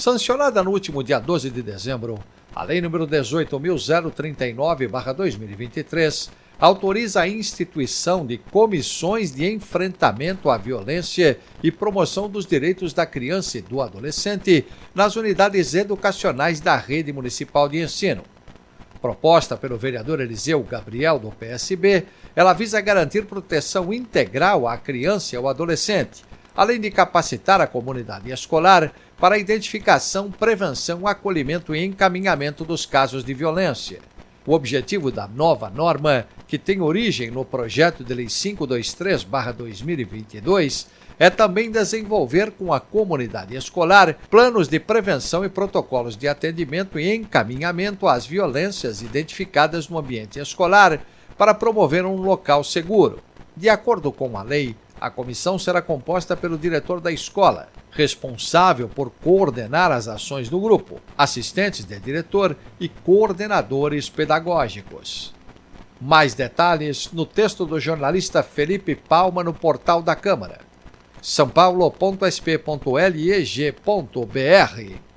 Sancionada no último dia 12 de dezembro, a Lei nº 18.039-2023 autoriza a instituição de comissões de enfrentamento à violência e promoção dos direitos da criança e do adolescente nas unidades educacionais da rede municipal de ensino. Proposta pelo vereador Eliseu Gabriel, do PSB, ela visa garantir proteção integral à criança e ao adolescente, além de capacitar a comunidade escolar para a identificação, prevenção, acolhimento e encaminhamento dos casos de violência. O objetivo da nova norma, que tem origem no projeto de Lei 523-2022, é também desenvolver com a comunidade escolar planos de prevenção e protocolos de atendimento e encaminhamento às violências identificadas no ambiente escolar para promover um local seguro. De acordo com a lei, a comissão será composta pelo diretor da escola, responsável por coordenar as ações do grupo, assistentes de diretor e coordenadores pedagógicos. Mais detalhes no texto do jornalista Felipe Palma no portal da Câmara. sãopaulo.sp.leg.br